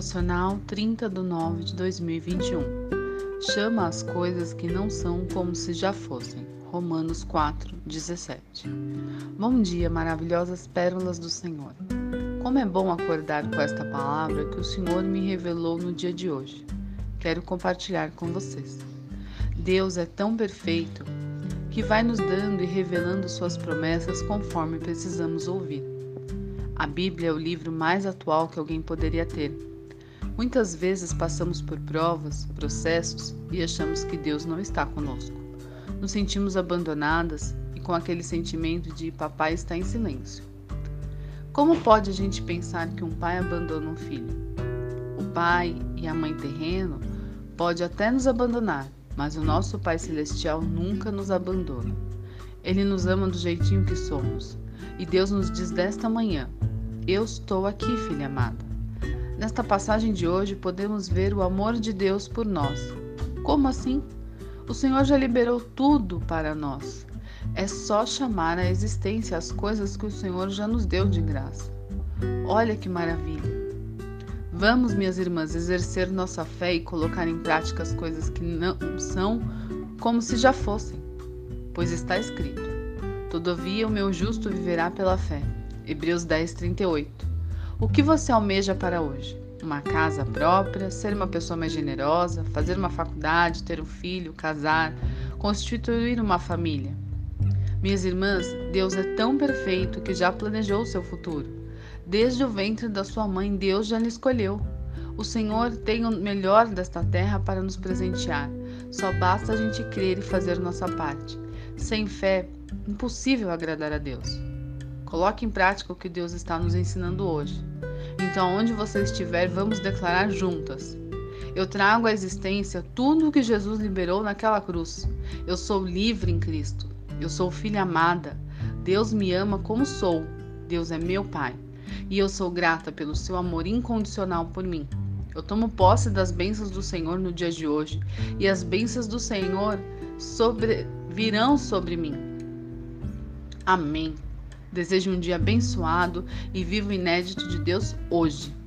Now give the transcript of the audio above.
Devocional 30 de 9 de 2021. Chama as coisas que não são como se já fossem. Romanos 4, 17. Bom dia, maravilhosas pérolas do Senhor. Como é bom acordar com esta palavra que o Senhor me revelou no dia de hoje. Quero compartilhar com vocês. Deus é tão perfeito que vai nos dando e revelando suas promessas conforme precisamos ouvir. A Bíblia é o livro mais atual que alguém poderia ter. Muitas vezes passamos por provas, processos e achamos que Deus não está conosco. Nos sentimos abandonadas e com aquele sentimento de papai está em silêncio. Como pode a gente pensar que um pai abandona um filho? O pai e a mãe terreno pode até nos abandonar, mas o nosso Pai celestial nunca nos abandona. Ele nos ama do jeitinho que somos. E Deus nos diz desta manhã: eu estou aqui, filha amada. Nesta passagem de hoje podemos ver o amor de Deus por nós. Como assim? O Senhor já liberou tudo para nós. É só chamar à existência as coisas que o Senhor já nos deu de graça. Olha que maravilha! Vamos, minhas irmãs, exercer nossa fé e colocar em prática as coisas que não são como se já fossem. Pois está escrito: Todavia o meu justo viverá pela fé. Hebreus 10, 38. O que você almeja para hoje? Uma casa própria, ser uma pessoa mais generosa, fazer uma faculdade, ter um filho, casar, constituir uma família? Minhas irmãs, Deus é tão perfeito que já planejou o seu futuro. Desde o ventre da sua mãe, Deus já lhe escolheu. O Senhor tem o melhor desta terra para nos presentear. Só basta a gente crer e fazer nossa parte. Sem fé, impossível agradar a Deus. Coloque em prática o que Deus está nos ensinando hoje. Então, onde você estiver, vamos declarar juntas. Eu trago à existência tudo o que Jesus liberou naquela cruz. Eu sou livre em Cristo. Eu sou filha amada. Deus me ama como sou. Deus é meu Pai. E eu sou grata pelo seu amor incondicional por mim. Eu tomo posse das bênçãos do Senhor no dia de hoje. E as bênçãos do Senhor sobre, virão sobre mim. Amém. Desejo um dia abençoado e vivo inédito de Deus hoje.